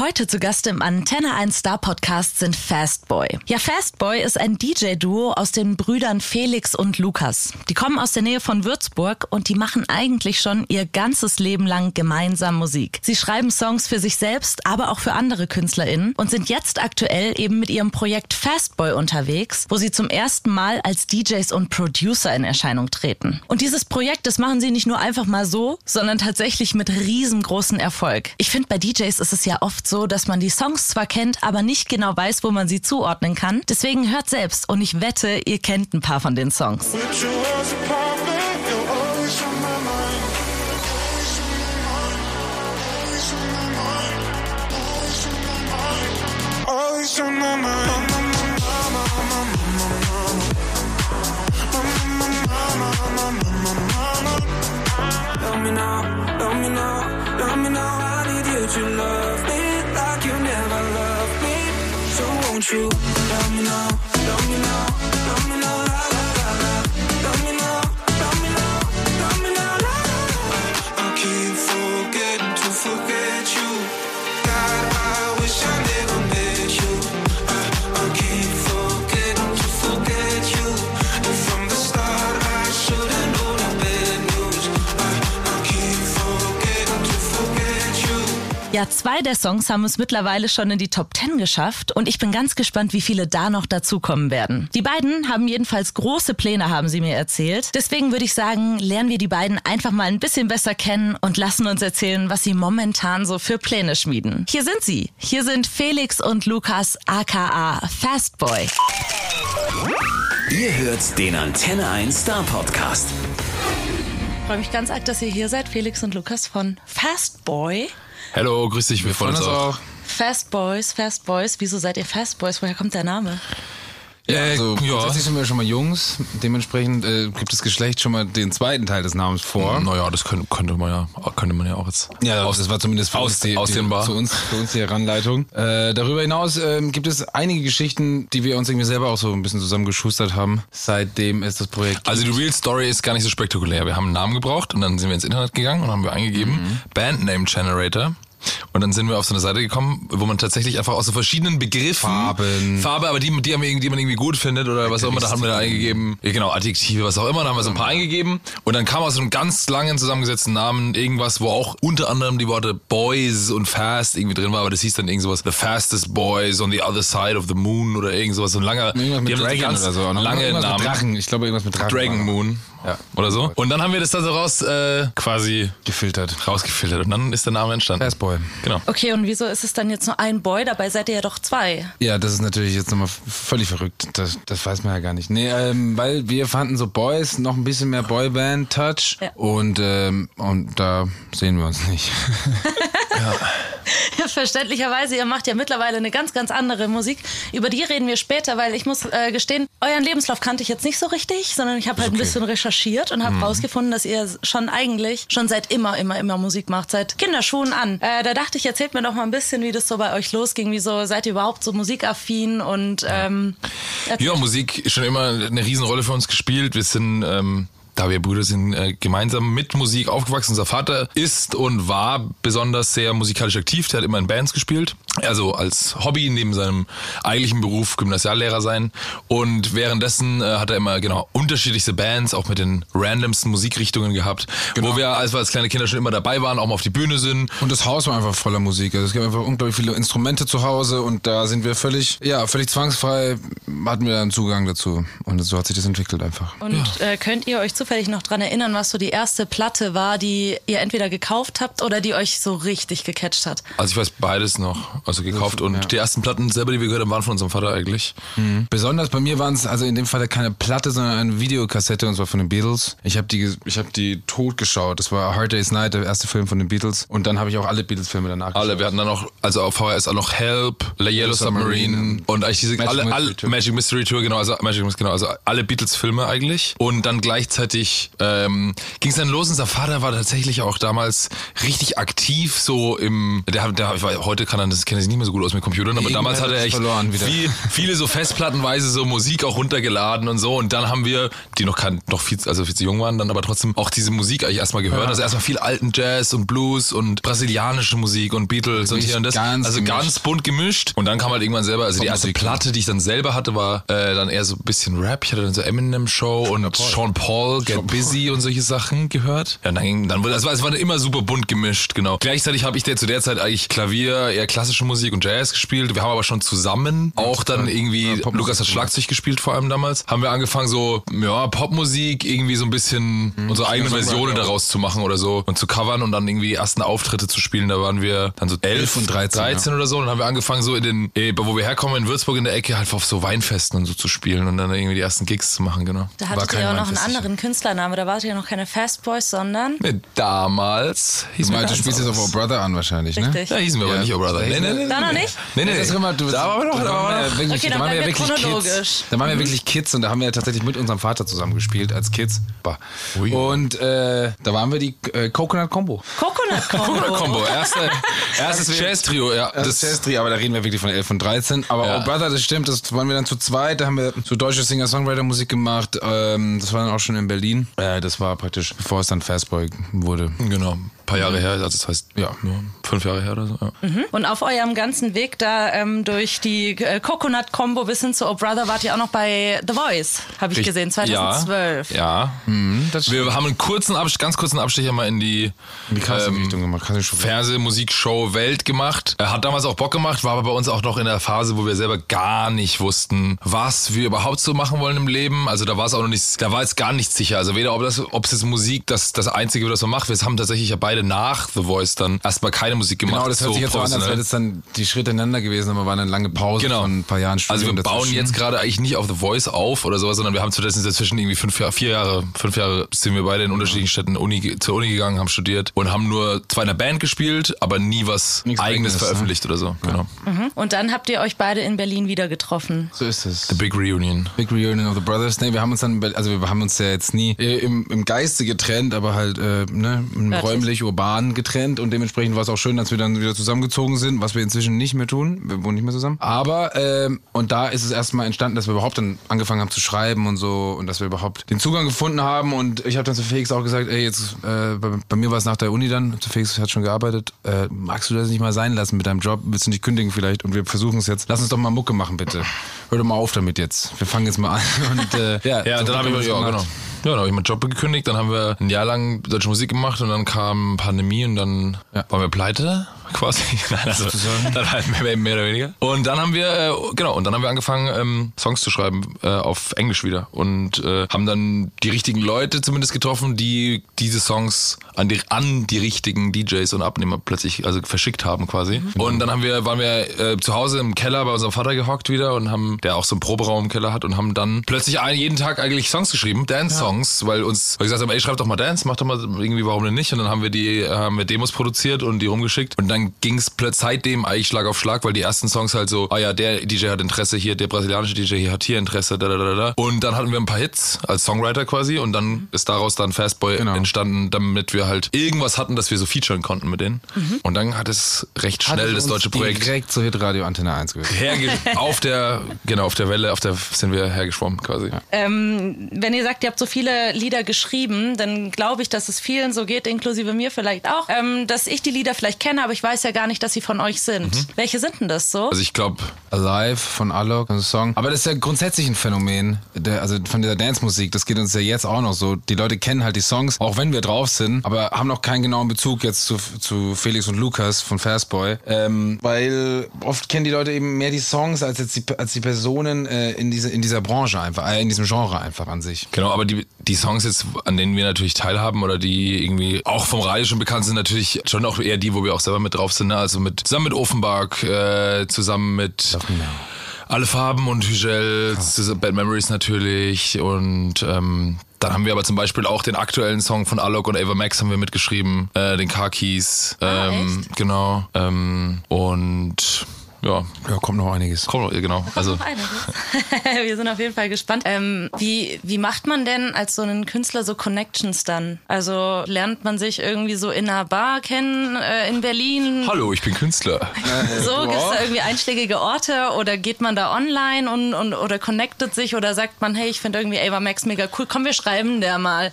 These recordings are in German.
Heute zu Gast im Antenne 1 Star Podcast sind Fastboy. Ja, Fastboy ist ein DJ-Duo aus den Brüdern Felix und Lukas. Die kommen aus der Nähe von Würzburg und die machen eigentlich schon ihr ganzes Leben lang gemeinsam Musik. Sie schreiben Songs für sich selbst, aber auch für andere KünstlerInnen und sind jetzt aktuell eben mit ihrem Projekt Fastboy unterwegs, wo sie zum ersten Mal als DJs und Producer in Erscheinung treten. Und dieses Projekt, das machen sie nicht nur einfach mal so, sondern tatsächlich mit riesengroßen Erfolg. Ich finde, bei DJs ist es ja oft so, dass man die Songs zwar kennt, aber nicht genau weiß, wo man sie zuordnen kann. Deswegen hört selbst und ich wette, ihr kennt ein paar von den Songs. Love me now, love me now, love me now. I need you to love me So won't you love me now, Ja, zwei der Songs haben es mittlerweile schon in die Top 10 geschafft und ich bin ganz gespannt, wie viele da noch dazukommen werden. Die beiden haben jedenfalls große Pläne, haben sie mir erzählt. Deswegen würde ich sagen, lernen wir die beiden einfach mal ein bisschen besser kennen und lassen uns erzählen, was sie momentan so für Pläne schmieden. Hier sind sie. Hier sind Felix und Lukas aka Fastboy. Ihr hört den Antenne 1 Star Podcast. Ich freue mich ganz arg, dass ihr hier seid, Felix und Lukas von Fastboy. Hallo, grüß dich, wir freuen uns auch. Fast Boys, Fast Boys. Wieso seid ihr Fast Boys? Woher kommt der Name? Äh, Also, ja. grundsätzlich sind wir schon mal Jungs. Dementsprechend äh, gibt das Geschlecht schon mal den zweiten Teil des Namens vor. Naja, das könnte, könnte, man ja, könnte man ja auch jetzt. Ja, aus, das war zumindest für aus- uns die, ausdehnbar. die, für, uns, für uns die Heranleitung. Äh, darüber hinaus ähm, gibt es einige Geschichten, die wir uns irgendwie selber auch so ein bisschen zusammengeschustert haben. Seitdem ist das Projekt. Also die Real Story ist gar nicht so spektakulär. Wir haben einen Namen gebraucht und dann sind wir ins Internet gegangen und haben wir eingegeben Mhm. Bandname Generator. Und dann sind wir auf so eine Seite gekommen, wo man tatsächlich einfach aus so verschiedenen Begriffen Farben. Farbe, aber die, die, haben, irgendwie- die man irgendwie gut findet oder was auch immer, da haben wir da eingegeben. Genau, Adjektive, was auch immer, da haben wir so ein paar eingegeben. Und dann kam aus so einem ganz langen zusammengesetzten Namen irgendwas, wo auch unter anderem die Worte Boys und Fast irgendwie drin war, aber das hieß dann irgend sowas, The Fastest Boys on the Other Side of the Moon oder irgend sowas, so ein langer, irgendwas mit die haben so Dragon ganz oder so. Lange Namen. Drachen. Ich glaube, irgendwas mit Drachen. Dragon war. Moon Ja. oder so. Und dann haben wir das da so raus äh, quasi Gefiltert. rausgefiltert und dann ist der Name entstanden. Fastboy. Genau. Okay, und wieso ist es dann jetzt nur ein Boy? Dabei seid ihr ja doch zwei. Ja, das ist natürlich jetzt nochmal völlig verrückt. Das, das weiß man ja gar nicht. Nee, ähm, weil wir fanden so Boys noch ein bisschen mehr Boyband-Touch. Ja. Und, ähm, und da sehen wir uns nicht. Verständlicherweise, ihr macht ja mittlerweile eine ganz, ganz andere Musik. Über die reden wir später, weil ich muss äh, gestehen, euren Lebenslauf kannte ich jetzt nicht so richtig, sondern ich habe halt ein bisschen recherchiert und habe Mhm. rausgefunden, dass ihr schon eigentlich schon seit immer, immer, immer Musik macht, seit Kinderschuhen an. Äh, da dachte ich, erzählt mir doch mal ein bisschen, wie das so bei euch losging. Wieso seid ihr überhaupt so musikaffin und ähm, Ja, Musik ist schon immer eine Riesenrolle für uns gespielt. Wir sind, ähm, da wir Brüder sind, äh, gemeinsam mit Musik aufgewachsen. Unser Vater ist und war besonders sehr musikalisch aktiv. Der hat immer in Bands gespielt. Also als Hobby neben seinem eigentlichen Beruf Gymnasiallehrer sein. Und währenddessen äh, hat er immer genau unterschiedlichste Bands, auch mit den randomsten Musikrichtungen gehabt. Wo wir, als wir als kleine Kinder schon immer dabei waren, auch mal auf die Bühne sind. Und das Haus war einfach voller Musik. Also es gab einfach unglaublich viele Instrumente zu Hause und da sind wir völlig, ja, völlig zwangsfrei, hatten wir dann Zugang dazu. Und so hat sich das entwickelt einfach. Und äh, könnt ihr euch zufällig noch dran erinnern, was so die erste Platte war, die ihr entweder gekauft habt oder die euch so richtig gecatcht hat? Also ich weiß beides noch. Also gekauft. Und Ja. die ersten Platten selber, die wir gehört haben, waren von unserem Vater eigentlich. Besonders bei mir waren es also in dem Fall keine Platte, sondern eine Videokassette und zwar von den Beatles. Ich habe die, ich habe die tot geschaut. Das war Hard Day's Night, der erste Film von den Beatles. Und dann habe ich auch alle Beatles-Filme danach Alle, wir hatten dann noch, also auf VHS auch noch Help, The Yellow Submarine Submarine und eigentlich diese, Magic alle, Mystery alle, Tour. Magic Mystery Tour, genau, also Magic Mystery, genau, also alle Beatles-Filme eigentlich. Und dann gleichzeitig ähm, ging es dann los. Unser Vater war tatsächlich auch damals richtig aktiv, so im, der, der, heute kann er das, kenne sich nicht mehr so gut aus mit Computern, aber Irgendwann damals hat er echt viel, viele so festplattenweise so Musik auch runtergeladen und so. Und dann haben wir, die noch kein, noch viel, also viel zu jung waren, dann aber trotzdem auch diese Musik eigentlich erstmal gehört. Also erstmal viel alten Jazz und Blues und brasilianische Musik und Beatles und hier und das. ganz also gemischt. ganz bunt gemischt. Und dann kam halt irgendwann selber, also die erste Popmusik. Platte, die ich dann selber hatte, war äh, dann eher so ein bisschen Rap. Ich hatte dann so Eminem Show und Sean Paul, Get Busy und solche Sachen gehört. Ja, und dann ging, dann wurde, es war, es war immer super bunt gemischt, genau. Gleichzeitig habe ich der zu der Zeit eigentlich Klavier, eher klassische Musik und Jazz gespielt. Wir haben aber schon zusammen auch dann irgendwie, Ja, Lukas hat gemacht. Schlagzeug gespielt vor allem damals, haben wir angefangen so, ja, Popmusik, irgendwie so ein bisschen unsere eigene Versionen daraus zu machen oder so und zu covern und dann irgendwie ersten Auftritte zu spielen. Da waren wir dann so elf, und 13, 13 oder so. Und dann haben wir angefangen so in den, eh, wo wir herkommen, in Würzburg in der Ecke, halt auf so Weinfesten und so zu spielen und dann irgendwie die ersten Gigs zu machen, genau. Da hattet ihr auch noch einen anderen Künstlername. Da wart ihr noch keine Fast Boys, sondern. Nee, damals hieß meinst, du spielst jetzt auf Our Brother an wahrscheinlich, ne? Richtig. Ja, hießen wir aber Ja. nicht, oh Brother. Nee, nee, nee. Da noch nicht? Nee, nee, Das ist nee. immer, du, Da waren wir noch, da waren wir wirklich, Okay, da waren wir wirklich. Kids. Da waren wir wirklich Kids und da haben wir ja tatsächlich mit unserem Vater zusammen gespielt als Kids. Und äh, da waren wir die äh, Coconut Combo. Coconut Combo. Combo, erste, erstes Jazz-Trio, ja. Das Jazz aber da reden wir wirklich von 11 und 13. Aber Ja. Oh Brother, das stimmt, das waren wir dann zu zweit, da haben wir so deutsche Singer-Songwriter-Musik gemacht. Ähm, das war dann auch schon in Berlin. Äh, das war praktisch, bevor es dann Fastboy wurde. Genau, paar Jahre her, also das heißt, ja, nur fünf Jahre her oder so. Ja. Und auf eurem ganzen Weg da ähm, durch die äh, Coconut Combo bis hin zu Oh Brother wart ihr auch noch bei The Voice, habe ich gesehen, 2012. Ja, ja. das Wir haben einen kurzen Abstich, ganz kurzen Abstecher mal in die, In die Casting-Richtung gemacht, Casting-Show. Fernsehmusikshow Welt gemacht. Er hat damals auch Bock gemacht, war aber bei uns auch noch in der Phase, wo wir selber gar nicht wussten, was wir überhaupt so machen wollen im Leben. Also da war es auch noch nicht, da war jetzt gar nichts sicher. Also weder ob das, ob es jetzt Musik das, das Einzige, was man macht. Wir haben tatsächlich ja beide nach The Voice dann erstmal keine Musik gemacht. Genau, das hört sich jetzt so an, als wäre das dann die Schritte ineinander gewesen, aber war eine lange Pause Genau. von ein paar Jahren Also Studium wir bauen dazwischen. jetzt gerade eigentlich nicht auf The Voice auf oder sowas, sondern wir haben stattdessen dazwischen irgendwie fünf Jahre, vier Jahre, fünf Jahre sind wir beide in unterschiedlichen Städten Uni, zur Uni gegangen, haben studiert und haben nur zwar in einer Band gespielt, aber nie was Nichts eigenes Eigenes, veröffentlicht oder so. Genau. Und dann habt ihr euch beide in Berlin wieder getroffen. So ist es. The Big Reunion. Big Reunion of the Brothers. Nee, wir haben uns dann, also wir haben uns ja jetzt nie äh, im, im Geiste getrennt, aber halt äh, ne, räumlich, urban getrennt und dementsprechend war es auch schön, dass wir dann wieder zusammengezogen sind, was wir inzwischen nicht mehr tun. Wir wohnen nicht mehr zusammen. Aber, ähm, und da ist es erstmal entstanden, dass wir überhaupt dann angefangen haben zu schreiben und so und dass wir überhaupt den Zugang gefunden haben und ich habe dann zu Felix auch gesagt, ey, jetzt, äh, bei, bei mir war es nach der Uni dann, zu Felix hat schon gearbeitet, äh, magst du das nicht mal sein lassen mit deinem Job? Willst du nicht kündigen vielleicht? Und wir versuchen es jetzt. Lass uns doch mal Mucke machen, bitte. Hör doch mal auf damit jetzt. Wir fangen jetzt mal an. Und, äh, ja, Ja, so dann haben habe wir ich, ja, gemacht. genau. Ja, dann habe ich meinen Job gekündigt, dann haben wir ein Jahr lang deutsche Musik gemacht und dann kam Pandemie und dann Ja. waren wir pleite quasi. Nein, also dann halt mehr, mehr oder weniger. Und dann haben wir, äh, genau, und dann haben wir angefangen, ähm, Songs zu schreiben äh, auf Englisch wieder und äh, haben dann die richtigen Leute zumindest getroffen, die diese Songs an die, an die richtigen DJs und Abnehmer plötzlich also verschickt haben quasi. Und dann haben wir, waren wir äh, zu Hause im Keller bei unserem Vater gehockt wieder und haben, der auch so einen Proberaum im Keller hat und haben dann plötzlich ein, jeden Tag eigentlich Songs geschrieben, Dance-Songs, weil uns weil wir gesagt haben, ey, schreib doch mal Dance, mach doch mal irgendwie, warum denn nicht? Und dann haben wir die, äh, haben wir Demos produziert und die rumgeschickt und dann ging es seitdem eigentlich Schlag auf Schlag, weil die ersten Songs halt so, ah ja, der DJ hat Interesse hier, der brasilianische DJ hier hat hier Interesse, da, da, da, da. Und dann hatten wir ein paar Hits als Songwriter quasi und dann ist daraus dann Fastboy Genau. entstanden, damit wir halt irgendwas hatten, das wir so featuren konnten mit denen. Und dann hat es recht Hat schnell es das deutsche Projekt Direkt zu Hitradio Antenne 1 gehört. herge auf der genau auf der Welle, auf der sind wir hergeschwommen quasi. Ähm, wenn ihr sagt, ihr habt so viele Lieder geschrieben, dann glaube ich, dass es vielen so geht, inklusive mir vielleicht auch, ähm, dass ich die Lieder vielleicht kenne, aber ich weiß ja gar nicht, dass sie von euch sind. Welche sind denn das so? Also ich glaube, Alive von Alok, ein Song. Aber das ist ja grundsätzlich ein Phänomen, der, also von dieser Dance-Musik. Das geht uns ja jetzt auch noch so. Die Leute kennen halt die Songs, auch wenn wir drauf sind, aber haben noch keinen genauen Bezug jetzt zu, zu Felix und Lukas von Fastboy. Ähm, weil oft kennen die Leute eben mehr die Songs als jetzt die, als die Personen äh, in, diese, in dieser Branche einfach, äh, in diesem Genre einfach an sich. Genau, aber die, die Songs jetzt, an denen wir natürlich teilhaben oder die irgendwie auch vom Radio schon bekannt sind, natürlich schon auch eher die, wo wir auch selber mit drauf sind. Ne? Also mit zusammen mit Offenbach, äh, zusammen mit Alle Farben und Hügel, zusammen- Bad Memories natürlich und ähm, dann haben wir aber zum Beispiel auch den aktuellen Song von Alok und Ava Max haben wir mitgeschrieben, äh, den Car Keys, ähm, genau. Ähm, und ja, Ja, kommt noch einiges. kommt noch, genau. Also Noch einiges. Wir sind auf jeden Fall gespannt. Ähm, wie, wie macht man denn als so einen Künstler so Connections dann? Also lernt man sich irgendwie so in einer Bar kennen äh, in Berlin? Hallo, ich bin Künstler. So, gibt es da irgendwie einschlägige Orte oder geht man da online und, und oder connectet sich oder sagt man, hey, ich finde irgendwie Ava Max mega cool, komm, wir schreiben der mal.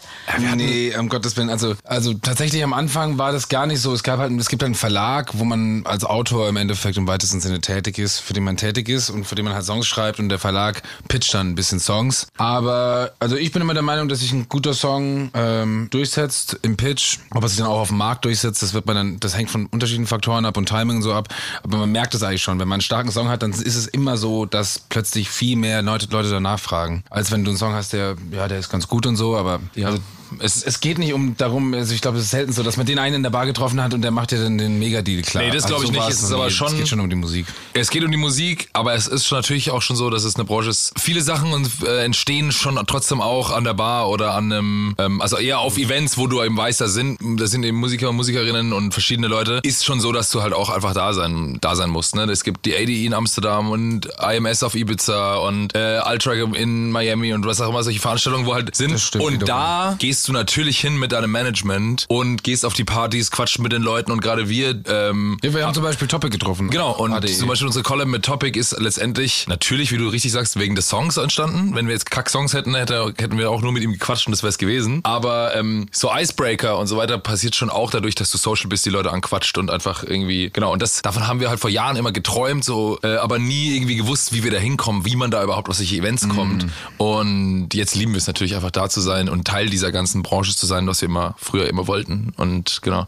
Nee, um Gottes Willen. Also, also tatsächlich am Anfang war das gar nicht so. Es gab halt, es gibt einen Verlag, wo man als Autor im Endeffekt im weitesten Sinne tätig ist, für den man tätig ist und für den man halt Songs schreibt und der Verlag pitcht dann ein bisschen Songs. Aber also ich bin immer der Meinung, dass sich ein guter Song ähm, durchsetzt im Pitch. Ob er sich dann auch auf dem Markt durchsetzt, das wird man dann, das hängt von unterschiedlichen Faktoren ab und Timing und so ab. Aber man merkt es eigentlich schon. Wenn man einen starken Song hat, dann ist es immer so, dass plötzlich viel mehr Leute, Leute danach fragen. Als wenn du einen Song hast, der, ja, der ist ganz gut und so, aber Ja. also, es, es geht nicht um darum, also ich glaube, es ist selten so, dass man den einen in der Bar getroffen hat und der macht dir dann den Megadeal klar. Nee, das Also glaub ich so nicht. Es ist aber schon- Es geht schon um die Musik. Es geht um die Musik, aber es ist natürlich auch schon so, dass es eine Branche ist. Viele Sachen äh, entstehen schon trotzdem auch an der Bar oder an einem, ähm, also eher auf Events, wo du eben weißt, da sind, da sind eben Musiker und Musikerinnen und verschiedene Leute. Ist schon so, dass du halt auch einfach da sein, da sein musst. Ne? Es gibt die ADE in Amsterdam und IMS auf Ibiza und äh, Ultra in Miami und was auch immer, solche Veranstaltungen, wo halt sind. Stimmt und da gehst du natürlich hin mit deinem Management und gehst auf die Partys, quatschen mit den Leuten und gerade wir, ähm, Ja, wir haben zum Beispiel Topic getroffen. Genau, und ADE. Zum Beispiel unsere Collab mit Topic ist letztendlich natürlich, wie du richtig sagst, wegen des Songs entstanden. Wenn wir jetzt Kack-Songs hätten, hätte, hätten wir auch nur mit ihm gequatscht und das wäre es gewesen. Aber ähm, so Icebreaker und so weiter passiert schon auch dadurch, dass du social bist, die Leute anquatscht und einfach irgendwie, genau, und das davon haben wir halt vor Jahren immer geträumt, so, äh, aber nie irgendwie gewusst, wie wir da hinkommen, wie man da überhaupt auf solche Events kommt. Und jetzt lieben wir es natürlich einfach da zu sein und Teil dieser ganzen Branche zu sein, was wir immer früher immer wollten. Und genau.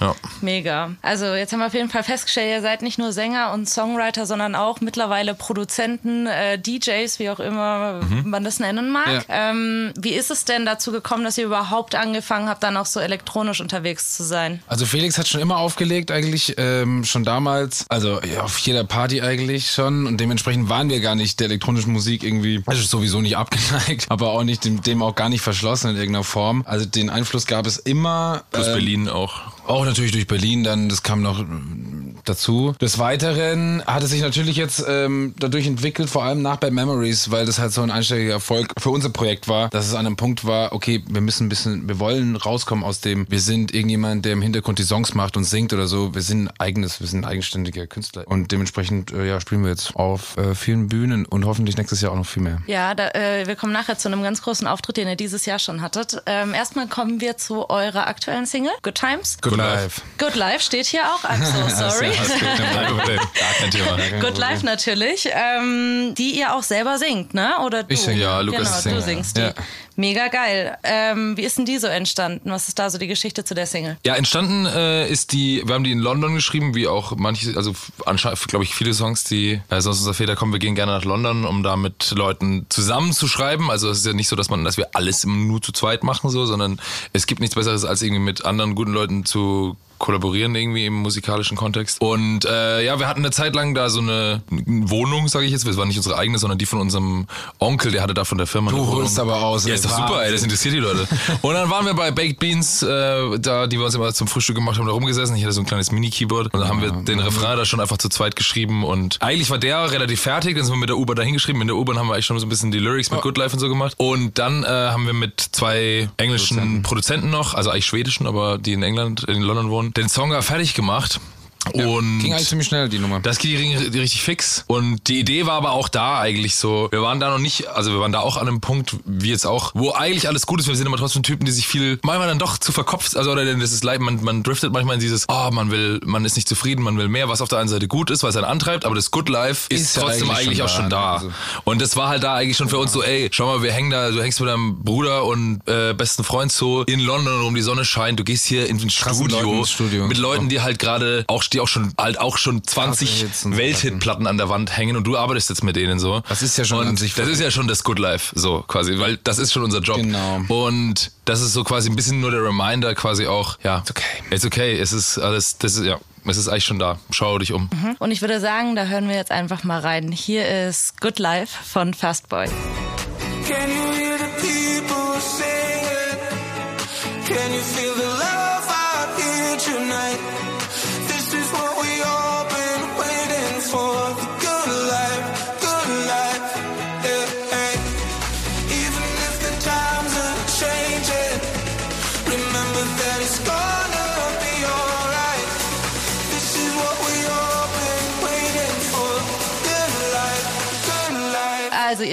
Ja. Mega. Also jetzt haben wir auf jeden Fall festgestellt, ihr seid nicht nur Sänger und Songwriter, sondern auch mittlerweile Produzenten, äh, DJs, wie auch immer man das nennen mag. Ja. Ähm, wie ist es denn dazu gekommen, dass ihr überhaupt angefangen habt, dann auch so elektronisch unterwegs zu sein? Also Felix hat schon immer aufgelegt eigentlich, ähm, schon damals, also ja, auf jeder Party eigentlich schon und dementsprechend waren wir gar nicht der elektronischen Musik irgendwie, also sowieso nicht abgeneigt, aber auch nicht dem, dem auch gar nicht verschlossen in irgendeiner Form. Also den Einfluss gab es immer. Plus ähm, Berlin auch. Auch natürlich durch Berlin, dann das kam noch dazu. Des Weiteren hat es sich natürlich jetzt ähm, dadurch entwickelt, vor allem nach Bad Memories, weil das halt so ein einstelliger Erfolg für unser Projekt war, dass es an einem Punkt war, okay, wir müssen ein bisschen, wir wollen rauskommen aus dem, wir sind irgendjemand, der im Hintergrund die Songs macht und singt oder so. Wir sind ein eigenes, wir sind ein eigenständiger Künstler. Und dementsprechend äh, ja, spielen wir jetzt auf äh, vielen Bühnen und hoffentlich nächstes Jahr auch noch viel mehr. Ja, da, äh, wir kommen nachher zu einem ganz großen Auftritt, den ihr dieses Jahr schon hattet. Ähm, erstmal kommen wir zu eurer aktuellen Single, Good Times. Good, Life. Good Life steht hier auch. I'm so sorry. Kein Problem. Gar kein Thema. Good Life natürlich, ähm, die ihr auch selber singt, ne? Oder du? Ich singe, ja, Lukas genau, singt, du ja. singst die. Mega geil. Ähm, wie ist denn die so entstanden? Was ist da so die Geschichte zu der Single? Ja, entstanden äh, ist die, wir haben die in London geschrieben, wie auch manche, also anscheinend, glaube ich, viele Songs, die äh, sonst unser Väter kommen, wir gehen gerne nach London, um da mit Leuten zusammen zu schreiben. Also es ist ja nicht so, dass man, dass wir alles nur zu zweit machen, so, sondern es gibt nichts Besseres, als irgendwie mit anderen guten Leuten zu kollaborieren irgendwie im musikalischen Kontext. Und äh, ja, wir hatten eine Zeit lang da so eine Wohnung, sage ich jetzt. Es war nicht unsere eigene, sondern die von unserem Onkel, der hatte da von der Firma eine Du holst aber aus, Ja, ey. Super, ey, das interessiert die Leute. Und dann waren wir bei Baked Beans, äh, da, die wir uns immer zum Frühstück gemacht haben, da rumgesessen. Ich hatte so ein kleines Mini-Keyboard und dann haben wir den Refrain da schon einfach zu zweit geschrieben und eigentlich war der relativ fertig, dann sind wir mit der U-Bahn dahin geschrieben. In der U-Bahn haben wir eigentlich schon so ein bisschen die Lyrics mit Good Life und so gemacht. Und dann äh, haben wir mit zwei englischen Produzenten. noch, also eigentlich schwedischen, aber die in England, in London wohnen, den Song da fertig gemacht. Und Ging eigentlich ziemlich schnell, die Nummer. das ging ri- richtig fix. Und die Idee war aber auch da eigentlich so. Wir waren da noch nicht, also wir waren da auch an einem Punkt, wie jetzt auch, wo eigentlich alles gut ist. Wir sind immer trotzdem Typen, die sich viel, manchmal dann doch zu verkopft, also oder das ist leid, man, man driftet manchmal in dieses, oh, man will, man ist nicht zufrieden, man will mehr, was auf der einen Seite gut ist, weil es einen antreibt, aber das Good Life ist, Ist ja trotzdem eigentlich eigentlich, schon auch schon da? Also- Und das war halt da eigentlich schon für uns so, ey, schau mal, wir hängen da, du hängst mit deinem Bruder und äh, besten Freund so in London rum, die Sonne scheint, du gehst hier in ein Studio, Leuten Studio. mit Leuten, die halt gerade auch, die auch schon, halt auch schon 20 Hits und so Welthitplatten an der Wand hängen und du arbeitest jetzt mit denen so. Das ist ja schon und an sich Das ist ja schon das Good Life, so quasi, weil das ist schon unser Job. Genau. Und das ist so quasi ein bisschen nur der Reminder, quasi auch, ja, It's okay. It's okay, es ist alles, das ist, ja, es ist eigentlich schon da. Schau dich um. Und ich würde sagen, da hören wir jetzt einfach mal rein. Hier ist Good Life von Fastboy. Can you hear the people singing? Can you feel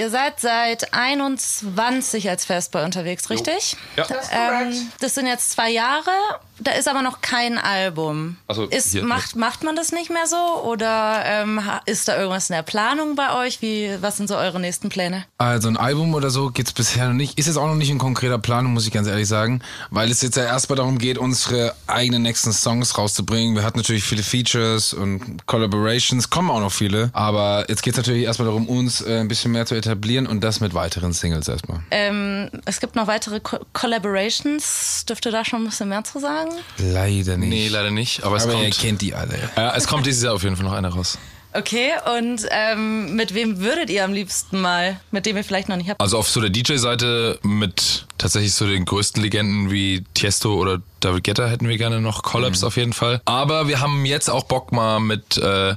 ihr seid seit 21 als Fastboy unterwegs, richtig? Ja. Das, ähm, das sind jetzt zwei Jahre. Da ist aber noch kein Album. Also, ist, hier- macht, macht man das nicht mehr so? Oder ähm, ist da irgendwas in der Planung bei euch? Wie, was sind so eure nächsten Pläne? Also ein Album oder so gibt's bisher noch nicht. Ist jetzt auch noch nicht in konkreter Planung, muss ich ganz ehrlich sagen. Weil es jetzt ja erstmal darum geht, unsere eigenen nächsten Songs rauszubringen. Wir hatten natürlich viele Features und Collaborations, kommen auch noch viele. Aber jetzt geht's natürlich erstmal darum, uns äh, ein bisschen mehr zu etablieren und das mit weiteren Singles erstmal. Ähm, es gibt noch weitere Co Collaborations. Dürft ihr da schon ein bisschen mehr zu sagen? Leider nicht. Nee, leider nicht. Aber es Aber ihr kommt. kennt die alle. Ja, es kommt dieses Jahr auf jeden Fall noch einer raus. Okay, und ähm, mit wem würdet ihr am liebsten mal, mit dem ihr vielleicht noch nicht habt? Also auf so der DJ-Seite mit tatsächlich so den größten Legenden wie Tiesto oder David Guetta hätten wir gerne noch Collabs auf jeden Fall. Aber wir haben jetzt auch Bock mal mit äh,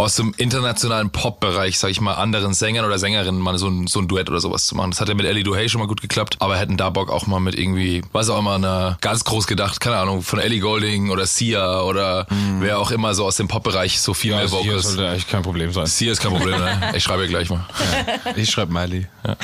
aus dem internationalen Pop-Bereich, sag ich mal, anderen Sängern oder Sängerinnen mal so ein, so ein Duett oder sowas zu machen. Das hat ja mit Ellie Duhay schon mal gut geklappt, aber hätten da Bock auch mal mit irgendwie, weiß auch immer, einer ganz groß gedacht, keine Ahnung, von Ellie Golding oder Sia oder wer auch immer so aus dem Pop-Bereich so viel mehr Also hier Vocals. sollte eigentlich kein Problem sein. Sia ist kein Problem, ne? Ich schreibe ihr gleich mal. Ich schreibe Miley.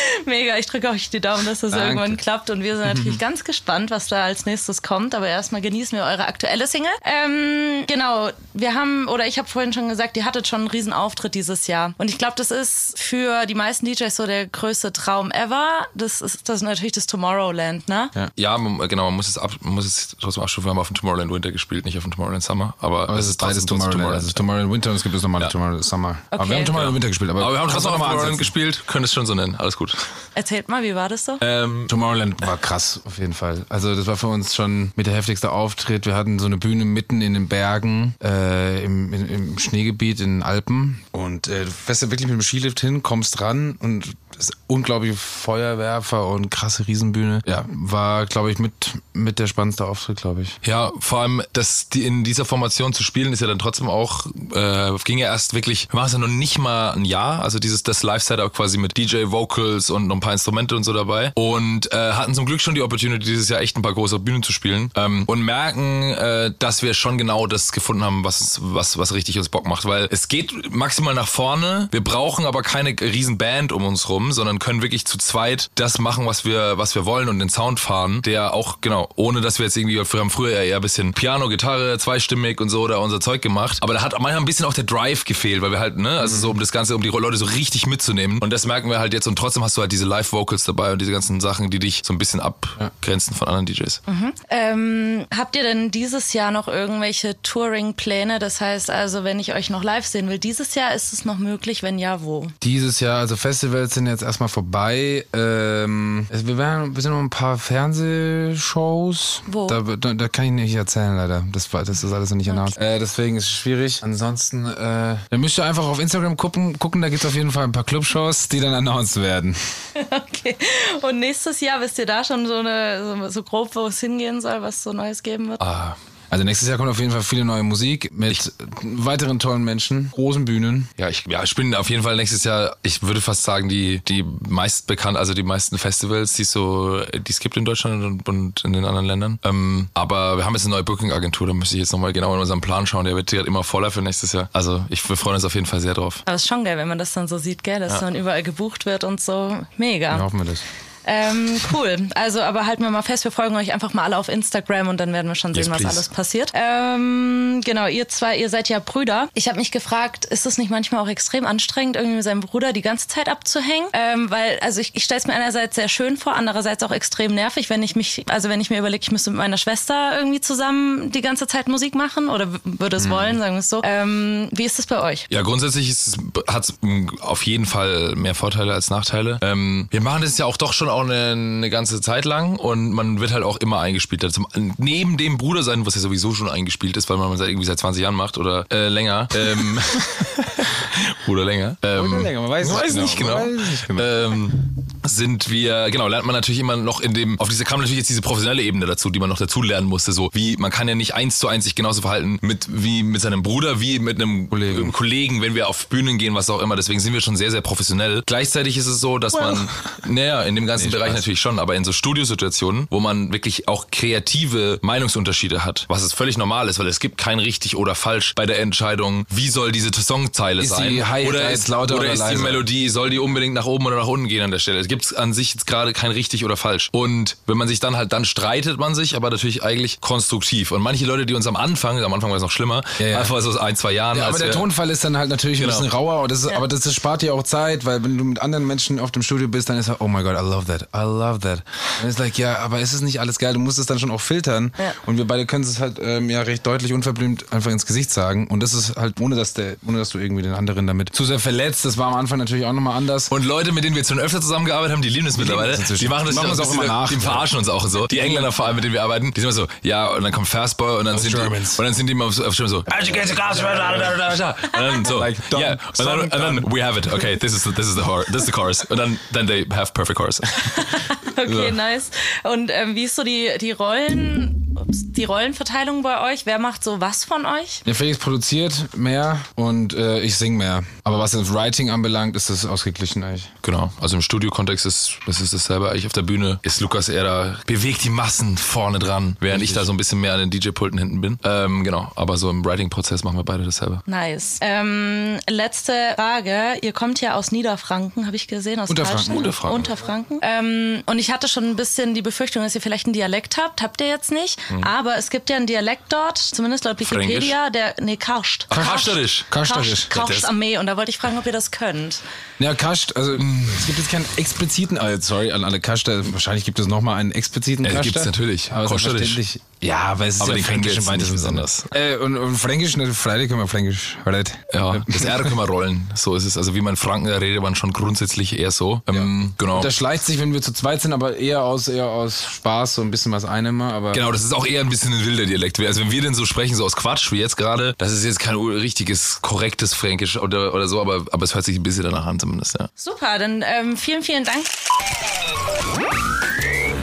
Mega, ich drücke euch die Daumen, dass das Danke. irgendwann klappt. Und wir sind natürlich ganz gespannt, was da als nächstes kommt. Aber erstmal genießen wir eure aktuelle Single. Ähm, genau, wir haben, oder ich habe vorhin schon gesagt, ihr hattet schon einen riesen Auftritt dieses Jahr. Und ich glaube, das ist für die meisten DJs so der größte Traum ever. Das ist, das ist natürlich das Tomorrowland, ne? Ja. Ja, man, genau, man muss es, ab, man muss es trotzdem abstufen. Wir haben auf dem Tomorrowland Winter gespielt, nicht auf dem Tomorrowland Summer. Aber, Aber es ist beides trotzdem Tomorrowland. Also es ist Tomorrowland Winter und es gibt es nochmal Tomorrowland Summer. Aber Okay. wir haben Tomorrowland Winter gespielt. Aber, Aber wir haben trotzdem mal Tomorrowland ansetzen. gespielt, können es schon so nennen. Alles gut. Erzählt mal, wie war das so? Ähm, Tomorrowland war krass, auf jeden Fall. Also das war für uns schon mit der heftigste Auftritt. Wir hatten so eine Bühne mitten in den Bergen, äh, im, in, im Schneegebiet in den Alpen. Und äh, du fährst da wirklich mit dem Skilift hin, kommst ran und unglaubliche Feuerwerfer und krasse Riesenbühne. Ja, war, glaube ich, mit, mit der spannendste Auftritt, glaube ich. Ja, vor allem, das die in dieser Formation zu spielen, ist ja dann trotzdem auch, äh, ging ja erst wirklich, wir machen es ja noch nicht mal ein Jahr, also dieses das Live-Setup quasi mit DJ-Vocals und noch ein paar Instrumente und so dabei. Und äh, hatten zum Glück schon die Opportunity, dieses Jahr echt ein paar große Bühnen zu spielen. Ähm, und merken, äh, dass wir schon genau das gefunden haben, was, was, was richtig uns Bock macht. Weil es geht maximal nach vorne, wir brauchen aber keine riesen Band um uns rum, sondern können wirklich zu zweit das machen, was wir, was wir wollen und den Sound fahren, der auch, genau, ohne dass wir jetzt irgendwie, wir haben früher eher ein bisschen Piano, Gitarre, zweistimmig und so da unser Zeug gemacht. Aber da hat manchmal ein bisschen auch der Drive gefehlt, weil wir halt, ne, also so um das Ganze, um die Leute so richtig mitzunehmen. Und das merken wir halt jetzt und trotzdem hast du halt diese Live-Vocals dabei und diese ganzen Sachen, die dich so ein bisschen abgrenzen von anderen DJs. Ähm, habt ihr denn dieses Jahr noch irgendwelche Touring-Pläne? Das heißt also, wenn ich euch noch live sehen will, dieses Jahr ist es noch möglich? Wenn ja, wo? Dieses Jahr, also Festivals sind jetzt erstmal vorbei. Ähm, wir, werden, wir sind noch ein paar Fernsehshows. Wo? Da, da, da kann ich nicht erzählen, leider. Das, war- das ist alles noch nicht announced. Äh, deswegen ist es schwierig. Ansonsten, äh, dann müsst ihr einfach auf Instagram gucken. gucken da gibt es auf jeden Fall ein paar Clubshows, die dann announced werden. Okay. Und nächstes Jahr wisst ihr da schon so, eine, so, grob, wo es hingehen soll, was so Neues geben wird? Ah, Also nächstes Jahr kommt auf jeden Fall viele neue Musik mit weiteren tollen Menschen, großen Bühnen. Ja, ich, ja, ich bin auf jeden Fall nächstes Jahr, ich würde fast sagen, die, die meist bekannt, also die meisten Festivals, die es so, die es gibt in Deutschland und, und in den anderen Ländern. Ähm, aber wir haben jetzt eine neue Booking-Agentur, da müsste ich jetzt nochmal genau in unseren Plan schauen. Der wird gerade immer voller für nächstes Jahr. Also ich, wir freuen uns auf jeden Fall sehr drauf. Aber es ist schon geil, wenn man das dann so sieht, gell, dass dann überall gebucht wird und so. Mega. Dann hoffen wir das. Ähm, cool. Also, aber halten wir mal fest, wir folgen euch einfach mal alle auf Instagram und dann werden wir schon sehen, Yes, was please. alles passiert. Ähm, genau, ihr zwei, ihr seid ja Brüder. Ich habe mich gefragt, ist es nicht manchmal auch extrem anstrengend, irgendwie mit seinem Bruder die ganze Zeit abzuhängen? Ähm, weil, also ich, ich stelle es mir einerseits sehr schön vor, andererseits auch extrem nervig, wenn ich mich, also wenn ich mir überlege, ich müsste mit meiner Schwester irgendwie zusammen die ganze Zeit Musik machen oder würde es wollen, sagen wir es so. Ähm, wie ist es bei euch? Ja, grundsätzlich hat es auf jeden Fall mehr Vorteile als Nachteile. Ähm, wir machen das ja auch doch schon auch eine, eine ganze Zeit lang und man wird halt auch immer eingespielt. Also, neben dem Bruder sein, was ja sowieso schon eingespielt ist, weil man seit irgendwie seit 20 Jahren macht oder äh, länger. Ähm, oder länger. Ähm, Oder länger, man weiß man nicht weiß genau. nicht genau. Man weiß nicht genau. Ähm, sind wir, genau, lernt man natürlich immer noch in dem, auf dieser kam natürlich jetzt diese professionelle Ebene dazu, die man noch dazu lernen musste. So wie, man kann ja nicht eins zu eins sich genauso verhalten mit, wie mit seinem Bruder, wie mit einem Kollegen. einem Kollegen, wenn wir auf Bühnen gehen, was auch immer. Deswegen sind wir schon sehr, sehr professionell. Gleichzeitig ist es so, dass man, naja, in dem ganzen Nee, Bereich Spaß. natürlich schon, aber in so Studiosituationen, wo man wirklich auch kreative Meinungsunterschiede hat, was es völlig normal ist, weil es gibt kein richtig oder falsch bei der Entscheidung, wie soll diese Songzeile Ist sein. die oder ist, lauter oder oder ist die? Melodie, soll die unbedingt nach oben oder nach unten gehen an der Stelle. Es gibt an sich jetzt gerade kein richtig oder falsch. Und wenn man sich dann halt, dann streitet man sich, aber natürlich eigentlich konstruktiv. Und manche Leute, die uns am Anfang, am Anfang war es noch schlimmer, Ja, ja. einfach so ein, zwei Jahren, Ja, aber der wir- Tonfall ist dann halt natürlich Genau. ein bisschen rauer, und das ist, aber das, das spart dir auch Zeit, weil wenn du mit anderen Menschen auf dem Studio bist, dann ist halt, oh my God, I love that, I love that. Und ist like, ja, aber ist es nicht alles geil? Du musst es dann schon auch filtern. Ja. Und wir beide können es halt ähm, ja recht deutlich, unverblümt einfach ins Gesicht sagen. Und das ist halt, ohne dass der, ohne dass du irgendwie den anderen damit zu sehr verletzt. Das war am Anfang natürlich auch nochmal anders. Und Leute, mit denen wir jetzt schon öfter zusammengearbeitet haben, die lieben das mittlerweile. Die machen das machen das auch immer nach. Die verarschen uns auch und so. Die Engländer vor allem, mit denen wir arbeiten, die sind immer so, ja, und dann kommt Fastboy und dann sind die, und dann sind die immer auf, auf Stimme so, "Ah, und dann so, yeah, and then, and then we have it. Okay, this is the, this is the this is the chorus. Und dann then they have perfect chorus. Okay, nice. Und ähm, wie ist so die, die Rollen, ups, die Rollenverteilung bei euch? Wer macht so was von euch? Der Felix produziert mehr und äh, ich sing mehr. Aber was das Writing anbelangt, ist das ausgeglichen eigentlich. Genau, also im Studiokontext ist, das ist dasselbe. Eigentlich auf der Bühne ist Lukas eher da, bewegt die Massen vorne dran, während ich da so ein bisschen mehr an den DJ-Pulten hinten bin. Ähm, genau, aber so im Writing-Prozess machen wir beide dasselbe. Nice. Ähm, letzte Frage. Ihr kommt ja aus Niederfranken, habe ich gesehen. Aus Unterfranken. Unterfranken. Unterfranken. Ähm, und ich hatte schon ein bisschen die Befürchtung, dass ihr vielleicht einen Dialekt habt. Habt ihr jetzt nicht. Aber es gibt ja einen Dialekt dort, zumindest laut Wikipedia, der, nee, Karscht. Karsterisch. Karsterisch. Karscht, Karscht Armee. Und da wollte ich fragen, ob ihr das könnt. Ja, Kascht, also es gibt jetzt keinen expliziten, also sorry an alle Kaschter, wahrscheinlich gibt es nochmal einen expliziten Ja, Kaschter. gibt's natürlich. Aber Kasterisch. Ja, aber es ist Aber ja den Fränkisch im weitesten besonders. Sinne. Äh, und, und Fränkisch, ne, Freitag können wir Fränkisch, right? Ja, das R können wir rollen. So ist es. Also wie man in Franken da redet, man schon grundsätzlich eher so. Ähm, Genau. Das schleicht sich, wenn wir zu zweit sind, aber eher aus, eher aus Spaß, so ein bisschen was einnehmer, aber. Genau, das ist auch eher ein bisschen ein wilder Dialekt. Also wenn wir denn so sprechen, so aus Quatsch wie jetzt gerade, das ist jetzt kein richtiges, korrektes Fränkisch oder, oder so, aber, aber es hört sich ein bisschen danach an zumindest, ja. Super, dann ähm, vielen, vielen Dank.